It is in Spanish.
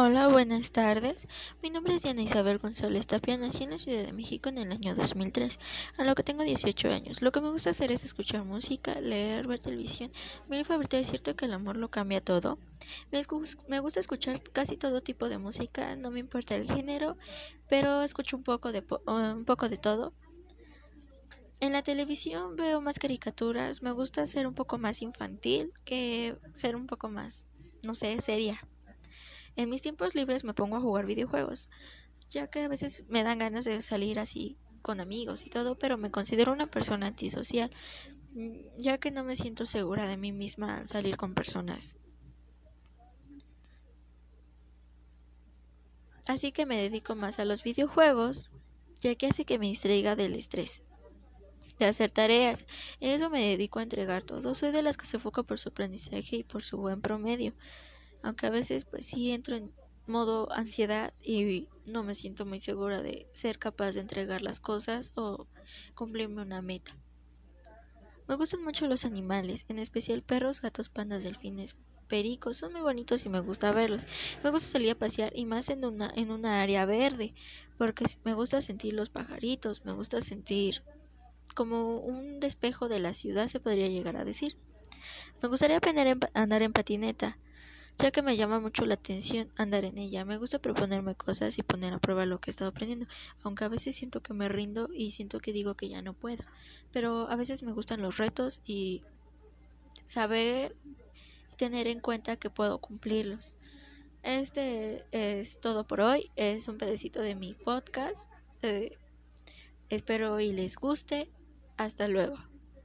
Hola, buenas tardes. Mi nombre es Diana Isabel González Tapia. Nací en la Ciudad de México en el año 2003, a lo que tengo 18 años. Lo que me gusta hacer es escuchar música, leer, ver televisión. Mi favorito es cierto que el amor lo cambia todo. Me, gusta escuchar casi todo tipo de música, no me importa el género, pero escucho un poco de, un poco de todo. En la televisión veo más caricaturas, me gusta ser un poco más infantil que ser un poco más, no sé, seria. En mis tiempos libres me pongo a jugar videojuegos, ya que a veces me dan ganas de salir así con amigos y todo, pero me considero una persona antisocial, mm, ya que no me siento segura de mí misma al salir con personas. Así que me dedico más a los videojuegos, ya que hace que me distraiga del estrés de hacer tareas. En eso me dedico a entregar todo. Soy de las que se enfoca por su aprendizaje y por su buen promedio aunque a veces pues sí entro en modo ansiedad y no me siento muy segura de ser capaz de entregar las cosas o cumplirme una meta. Me gustan mucho los animales, en especial perros, gatos, pandas, delfines, pericos, son muy bonitos y me gusta verlos. Me gusta salir a pasear y más en una en una área verde, porque me gusta sentir los pajaritos, me gusta sentir como un despejo de la ciudad se podría llegar a decir. Me gustaría aprender a andar en patineta ya que me llama mucho la atención andar en ella. Me gusta proponerme cosas y poner a prueba lo que he estado aprendiendo, aunque a veces siento que me rindo y siento que digo que ya no puedo. Pero a veces me gustan los retos y saber tener en cuenta que puedo cumplirlos. Este es todo por hoy, es un pedacito de mi podcast. Eh, espero y les guste. Hasta luego.